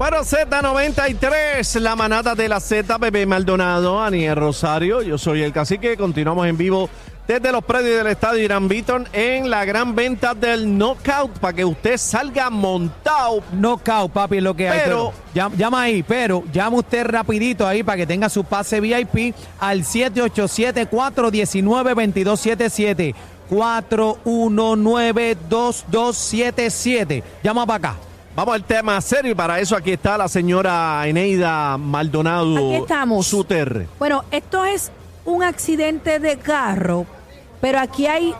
Bueno, Z93, la manada de la Z, Bebé Maldonado, Aniel Rosario, yo soy el cacique, continuamos en vivo desde los predios del estadio Irán Beaton en la gran venta del Knockout para que usted salga montado. Knockout, papi, lo que hay. Pero- llama, llama ahí, pero llama usted rapidito ahí para que tenga su pase VIP al 787-419-2277. 419-2277. Llama para acá. Vamos al tema serio y para eso aquí está la señora Eneida Maldonado Aquí estamos. Suter. Bueno, esto es un accidente de carro, pero aquí hay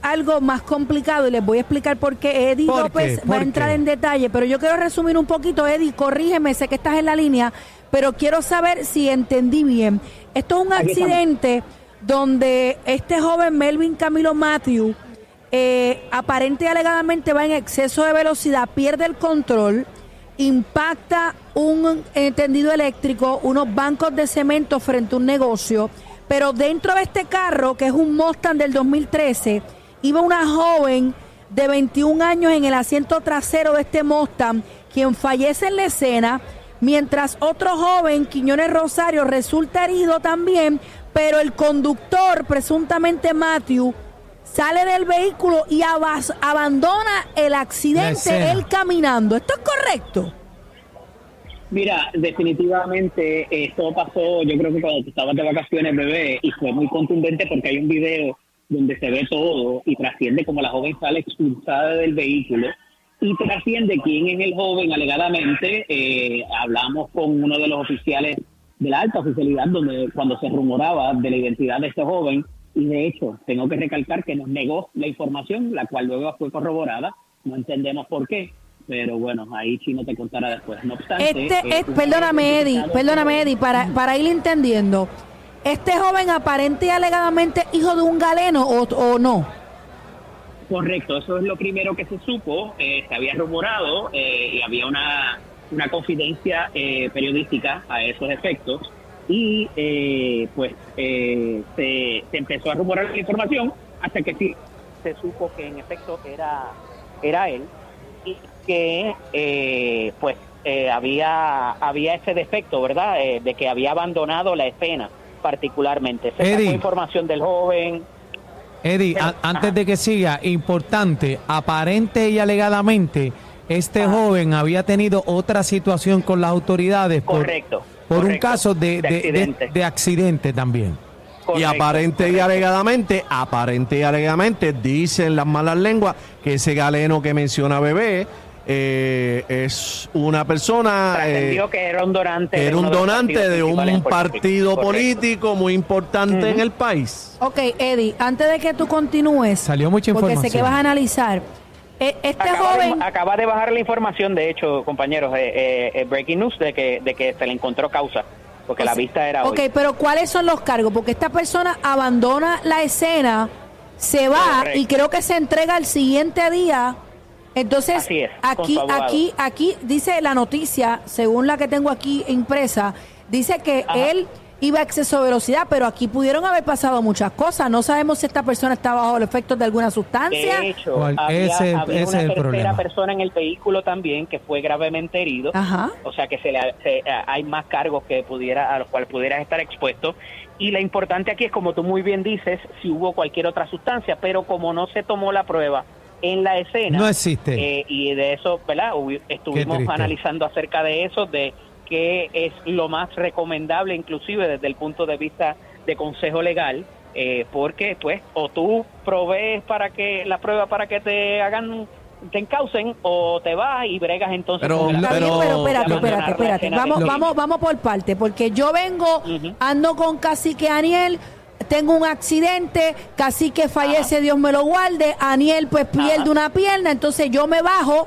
algo más complicado y les voy a explicar por qué Eddie ¿Por qué? López va ¿Por a entrar qué? en detalle, pero yo quiero resumir un poquito, Eddie, corrígeme, sé que estás en la línea, pero quiero saber si entendí bien. Esto es un accidente donde este joven Melvin Camilo Matthew eh, aparente y alegadamente va en exceso de velocidad, pierde el control, impacta un eh, tendido eléctrico, unos bancos de cemento frente a un negocio, pero dentro de este carro, que es un Mustang del 2013, iba una joven de 21 años en el asiento trasero de este Mustang, quien fallece en la escena, mientras otro joven, Quiñones Rosario, resulta herido también, pero el conductor, presuntamente Matthew, sale del vehículo y abas- abandona el accidente escena. él caminando. ¿Esto es correcto? Mira, definitivamente esto pasó, yo creo que cuando tú estabas de vacaciones, bebé, y fue muy contundente porque hay un video donde se ve todo y trasciende como la joven sale expulsada del vehículo y trasciende quién es el joven alegadamente. Eh, hablamos con uno de los oficiales de la alta oficialidad donde cuando se rumoraba de la identidad de este joven y de hecho tengo que recalcar que nos negó la información, la cual luego fue corroborada. No entendemos por qué. Pero bueno, ahí Chino te contará después. No obstante, Este, eh, es, un perdóname, Eddie, perdóname, Eddie, para, para ir entendiendo. ¿Este joven aparente y alegadamente hijo de un galeno o, o no? Correcto, eso es lo primero que se supo. eh, se había rumorado eh, y había una, una confidencia eh, periodística a esos efectos. Y eh, pues eh, se, se empezó a rumorar la información hasta que sí se supo que en efecto era, era él y que eh, pues eh, había, había ese defecto, ¿verdad? Eh, de que había abandonado la escena particularmente. Se sacó Eddie. información del joven. Eddie, antes ajá. de que siga, importante, aparente y alegadamente, este joven había tenido otra situación con las autoridades Correcto. por un correcto. caso de, de- de- accidente. de accidente también. Y Correcto, aparente y alegadamente, aparente y alegadamente, dicen las malas lenguas que ese galeno que menciona Bebé eh, es una persona eh, que era un donante. era un donante de un partido Correcto. político muy importante en el país. Ok, Eddie, antes de que tú continúes, Salió mucha porque sé que información. vas a analizar, este Acaba de, joven, acaba de bajar la información, de hecho, compañeros, eh, eh, eh, breaking news de que, de que se le encontró causa, porque O la vista era Ok, hoy. pero ¿cuáles son los cargos? Porque esta persona abandona la escena, se va Correcto. y creo que se entrega al siguiente día. Entonces, es, aquí, aquí, aquí dice la noticia, según la que tengo aquí impresa, dice que Ajá. él iba a exceso de velocidad, pero aquí pudieron haber pasado muchas cosas. No sabemos si esta persona está bajo el efecto de alguna sustancia. De hecho, había, Ese- había ese una es el tercera problema. persona en el vehículo también que fue gravemente herido. Ajá. O sea que se le, se- eh, hay más cargos que pudiera a los cuales pudieras estar expuesto. Y lo importante aquí es, como tú muy bien dices, si hubo cualquier otra sustancia, pero como no se tomó la prueba en la escena. No existe. eh, y de eso, ¿verdad? Estuvimos analizando acerca de eso, de qué es lo más recomendable, inclusive desde el punto de vista de consejo legal. eh, porque pues o tú provees para que la prueba para que te hagan te encaucen o te vas y bregas entonces Pero- con Pero- pero espérate, espérate, espérate. Vamos, vamos, vamos por parte, porque yo vengo, ando con Cacique Aniel, tengo un accidente, Cacique fallece, Dios me lo guarde, Aniel pues pierde Ajá. una pierna, entonces yo me bajo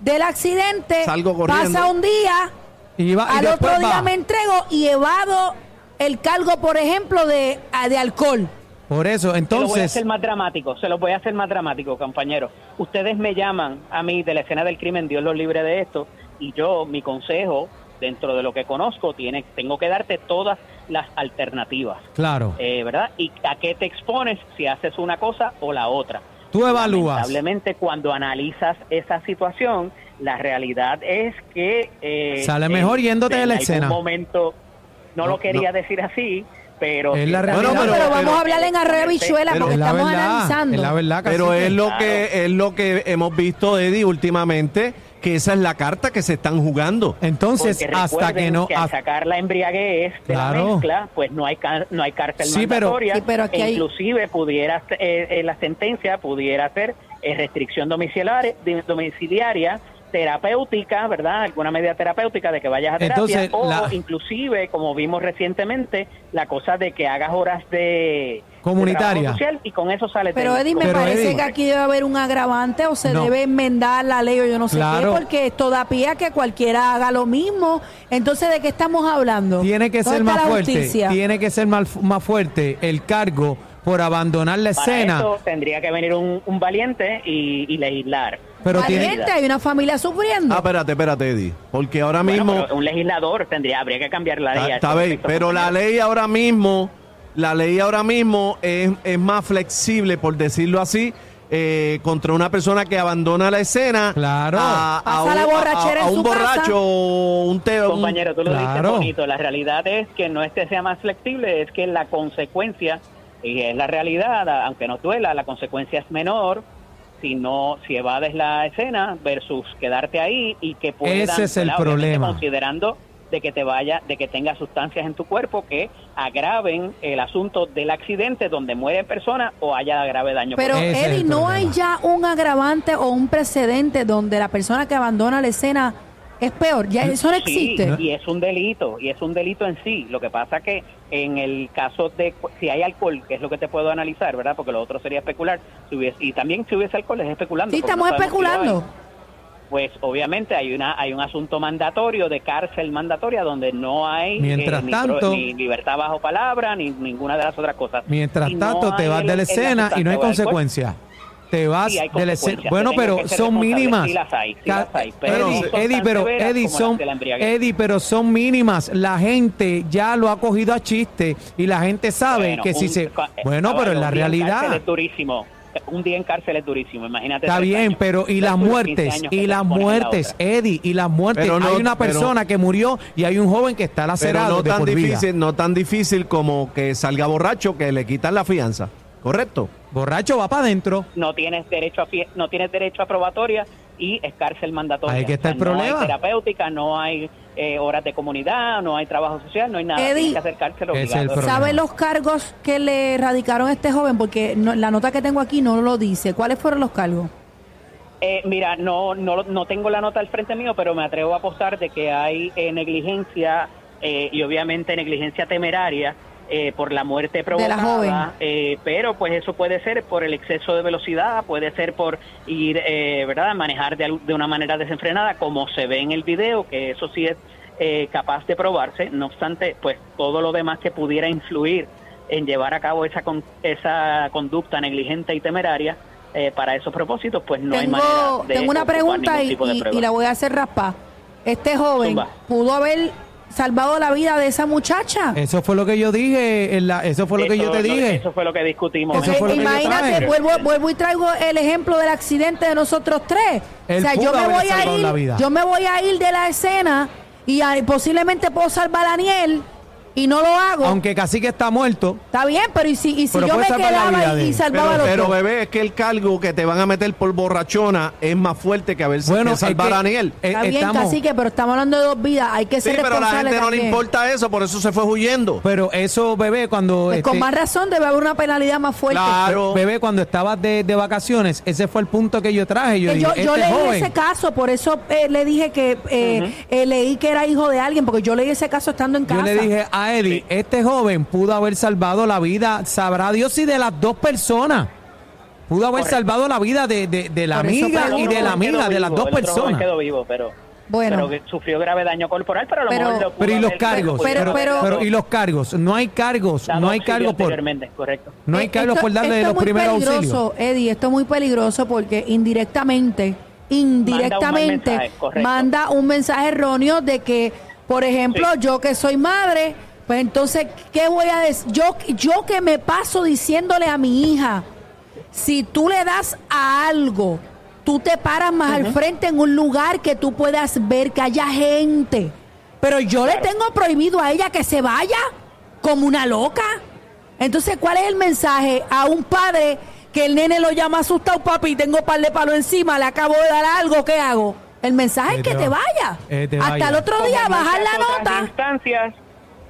del accidente, Salgo corriendo. pasa un día, Y va- al otro día va. me entrego y evado el cargo, por ejemplo, de, ah, de alcohol. Por eso, Se lo voy a entonces, hacer más dramático, se lo voy a hacer más dramático, compañero. Ustedes me llaman a mí de la escena del crimen, Dios los libre de esto, y yo, mi consejo, dentro de lo que conozco, tiene, tengo que darte todas las alternativas, claro, eh, ¿verdad? ¿Y a qué te expones si haces una cosa o la otra? Tú evalúas. Lamentablemente, cuando analizas esa situación, la realidad es que... eh, Sale mejor en- yéndote de en la algún escena. momento, no, No, lo quería no. decir así, pero... Es la realidad. No, Bueno, pero, pero- vamos a hablar en arroyo bichuela porque Es la estamos verdad, analizando. es la verdad, Pero es lo Claro. que es lo que hemos visto, Eddie, últimamente, que esa es la carta que se están jugando. Entonces, hasta que no... que al sacar la embriaguez de Claro. la mezcla, pues no hay car- no hay cárcel Sí, pero- mandatoria. Sí, pero aquí e hay- inclusive pudiera eh, eh, la sentencia pudiera ser eh, restricción domiciliaria, terapéutica, ¿verdad? Alguna medida terapéutica de que vayas a terapia Entonces, o la- inclusive, como vimos recientemente, la cosa de que hagas horas de de Comunitaria. social y con eso sale Pero Eddie, me Pero, parece Eddie- que aquí debe haber un agravante o se No. debe enmendar la ley o yo no sé Claro. qué, porque esto da pie a que cualquiera haga lo mismo. Entonces, ¿de qué estamos hablando? Tiene que ¿Dónde ser más fuerte, justicia? tiene que ser más, más fuerte el cargo por abandonar la Para escena, eso tendría que venir un, un valiente y, y legislar. pero tiene... Valiente, hay una familia sufriendo. Ah, espérate, espérate, Eddie. Porque ahora Bueno, mismo. pero un legislador tendría, habría que cambiar la ley. Ah, Está bien, respecto, pero la ley ahora mismo, la ley ahora mismo es, es más flexible, por decirlo así, eh, contra una persona que abandona la escena. Claro. A, a Pasa un, la borrachera a- a en un su casa. borracho o un te, un- Compañero, tú lo dices Claro. bonito. La realidad es que no es que sea más flexible, es que la consecuencia, y es la realidad, aunque no duela, la consecuencia es menor si no si evades la escena versus quedarte ahí y que puedan, Ese es el problema. considerando de que te vaya de que tenga sustancias en tu cuerpo que agraven el asunto del accidente donde mueren personas o haya grave daño Pero Eddie, ¿no problema. hay ya un agravante o un precedente donde la persona que abandona la escena es peor? Ya eso no Sí, existe. y es un delito, y es un delito en sí. Lo que pasa que en el caso de si hay alcohol, que es lo que te puedo analizar, ¿verdad? Porque lo otro sería especular. Si hubiese- y también si hubiese alcohol es especulando. Sí, estamos no especulando. Pues obviamente hay una hay un asunto mandatorio de cárcel mandatoria donde no hay eh, Mientras ni, tanto- ni libertad bajo palabra ni ninguna de las otras cosas. Mientras Y no tanto, te vas el- de la escena y no hay consecuencias. Te vas Sí, de la escena. Bueno, pero son mínimas. Sí las hay, sí Ca- las hay, pero no Eddie, pero Eddie, son. Eddie, pero son mínimas. La gente ya lo ha cogido a chiste y la gente sabe Bueno, que si un- se. ca- Bueno, pero en la realidad. es durísimo. Un día en cárcel es durísimo, imagínate. Está bien, años. pero y las de 15 muertes, y las la muertes, otra. Eddie, y las muertes. Pero no- hay una pero- persona que murió y hay un joven que está pero lacerado no de tan por vida. difícil, no tan difícil como que salga borracho, que le quitan la fianza. ¿Correcto? Borracho va para adentro. No tienes derecho a no tienes derecho a probatoria y es cárcel mandatoria. Ahí que está el No problema. hay terapéutica, no hay eh, horas de comunidad, no hay trabajo social, no hay nada. Eddie, que problema. ¿Sabe los cargos que le radicaron a este joven? Porque no- la nota que tengo aquí no lo dice. ¿Cuáles fueron los cargos? Eh, mira, no, no, no tengo la nota al frente mío, pero me atrevo a apostar de que hay eh, negligencia eh, y obviamente negligencia temeraria eh, por la muerte provocada. joven. eh, pero pues eso puede ser por el exceso de velocidad, puede ser por ir, eh, ¿verdad?, manejar de, de una manera desenfrenada, como se ve en el video, que eso sí es eh, capaz de probarse. No obstante, pues todo lo demás que pudiera influir en llevar a cabo esa, con- esa conducta negligente y temeraria, eh, para esos propósitos, pues no hay manera de tengo una pregunta y, tipo de y- la voy a hacer raspa. Este joven Zumba. pudo haber salvado la vida de esa muchacha. Eso fue lo que yo dije. en la- eso fue lo que yo te dije. Eso fue lo que discutimos. Eso Porque fue lo que yo imagínate, vuelvo, vuelvo y traigo el ejemplo del accidente de nosotros tres. Él o sea, yo me voy a ir, yo me voy a ir de la escena y ah, posiblemente puedo salvar a Daniel y no lo hago. Aunque Cacique está muerto. Está bien, pero y si, y si Pero yo me quedaba y, salvaba Pero, a los pero dos? bebé, es que el cargo que te van a meter por borrachona es más fuerte que haber Bueno, que salvar que- a Daniel. eh, Está bien, estamos- cacique, pero estamos hablando de dos vidas. Hay que Sí, ser pero a la gente no le importa eso, por eso se fue huyendo. Pero eso, bebé, cuando. Pues con este, más razón debe haber una penalidad más fuerte. Claro. Bebé, cuando estabas de, de vacaciones, ese fue el punto que yo traje. Yo, Que dije, yo, yo este leí joven, ese caso, por eso eh, le dije que eh, eh, leí que era hijo de alguien, porque yo leí ese caso estando en casa. Yo le dije a Eddie, este joven pudo haber salvado la vida, sabrá Dios si de las dos personas. Pudo haber Correcto. salvado la vida de, de- de la Por amiga y de la amiga, de las dos personas. quedó vivo, pero Bueno. pero que sufrió grave daño corporal, pero a lo Pero- mejor lo Pero y los cargos, Pero- pero, pero- pero- y los cargos, no hay cargos, no hay cargos por correcto. no hay Eh, cargos esto- por darle esto los es muy primeros auxilios. peligroso, Eddie, esto es muy peligroso porque indirectamente, indirectamente mensaje, correcto. manda un mensaje erróneo de que, por ejemplo, Sí. yo que soy madre, pues entonces, ¿qué voy a decir? Yo, yo que me paso diciéndole a mi hija, si tú le das a algo, tú te paras más al frente en un lugar que tú puedas ver que haya gente. Pero yo le tengo prohibido a ella que se vaya como una loca. Entonces, ¿cuál es el mensaje a un padre que el nene lo llama asustado, papi, tengo par de palo encima, le acabo de dar algo, ¿qué hago? El mensaje Que es que te te va- vaya. eh, te Hasta vaya. el otro día bajar la nota. instancias,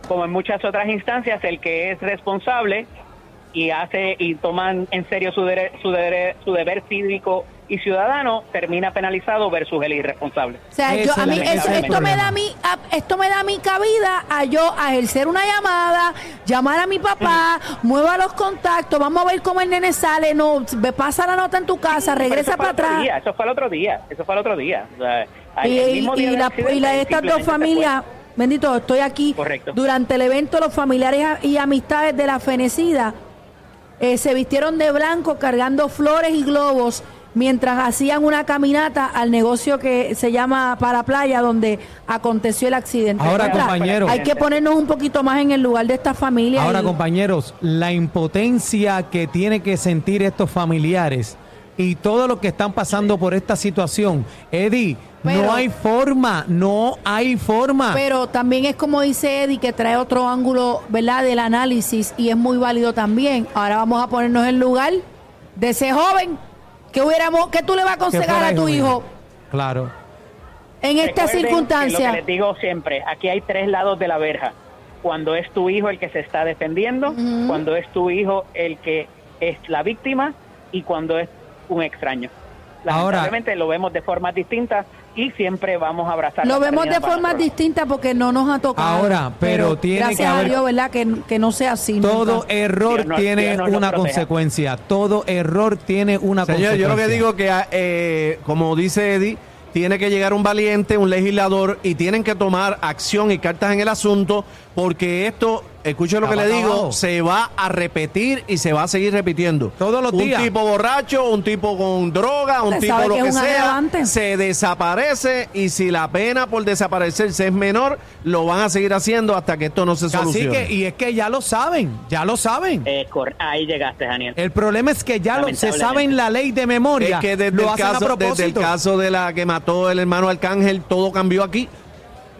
como en muchas otras instancias, el que es responsable y hace y toman en serio su, dere- su, dere- su deber cívico y ciudadano termina penalizado versus el irresponsable. O sea, yo, a mí, eso- esto me da mi, a- esto me da mi cabida a yo a ejercer una llamada, llamar a mi papá, mueva los contactos, vamos a ver cómo el nene sale, no, pasa la nota en tu casa, regresa para atrás. día, eso fue el otro día, eso fue el otro día. O sea, Y, el mismo y- día y del la, y la de estas dos familias, bendito, estoy aquí. Correcto. Durante el evento, los familiares y amistades de la fenecida eh, se vistieron de blanco cargando flores y globos mientras hacían una caminata al negocio que se llama Para Playa, donde aconteció el accidente. Ahora, ¿Verdad? compañero. Hay que ponernos un poquito más en el lugar de esta familia. Ahora, y- compañeros, la impotencia que tiene que sentir estos familiares y todo lo que están pasando por esta situación, Eddie, Pero- no hay forma, no hay forma. Pero también es como dice Eddie, que trae otro ángulo, ¿verdad?, del análisis y es muy válido también. Ahora vamos a ponernos en el lugar de ese joven que hubiéramos, que tú le vas a aconsejar a tu hijo Claro. en esta Recuerden que Lo circunstancia. que les digo siempre, aquí hay tres lados de la verja. Cuando es tu hijo el que se está defendiendo, cuando es tu hijo el que es la víctima y cuando es un extraño. Ahora- Lamentablemente lo vemos de formas distintas y siempre vamos a abrazar. Lo vemos de formas distintas porque no nos ha tocado. Ahora, pero tiene gracias que haber- a Dios, ¿verdad? Que, que no sea así. Todo nunca. error tiene una consecuencia. Todo error tiene una Señor, consecuencia. yo lo que digo que, eh, como dice Eddie, tiene que llegar un valiente, un legislador, y tienen que tomar acción y cartas en el asunto, porque esto, escuche lo que le digo, abajo. se va a repetir y se va a seguir repitiendo. Todos los días. Un tipo borracho, un tipo con droga, un tipo lo que un sea, agravante. se desaparece y si la pena por desaparecerse es menor, lo van a seguir haciendo hasta que esto no se Así solucione. que, y es que ya lo saben, ya lo saben. Eh, ahí llegaste, Daniel. El problema es que ya lo, se saben la ley de memoria. Es que desde lo el, hacen a caso, desde el propósito. caso de la que mató el hermano Arcángel, todo cambió aquí.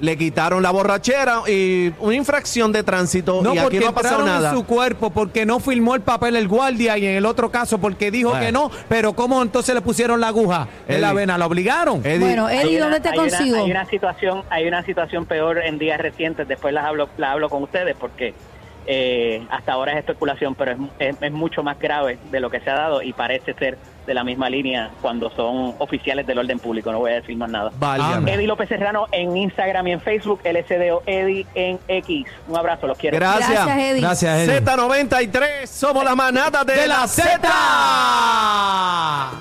Le quitaron la borrachera y una infracción de tránsito No, y aquí porque no ha pasado entraron nada. en su cuerpo, porque no filmó el papel el guardia y en el otro caso porque dijo Bueno. que no, pero ¿cómo entonces le pusieron la aguja en la vena? ¿La obligaron? Eddie, Bueno, Hay Eddie, una- ¿dónde te hay una- consigo? hay una situación, hay una situación peor en días recientes. Después las hablo, la hablo con ustedes porque eh, hasta ahora es especulación, pero es, es- es mucho más grave de lo que se ha dado y parece ser de la misma línea cuando son oficiales del orden público. No voy a decir más nada. válgame. Eddie López Serrano en Instagram y en Facebook, LSDO Eddie en X. Un abrazo, los quiero. Gracias. Gracias, Eddie. Gracias, Eddie. Z93, somos la manada de, ¡De la. Z!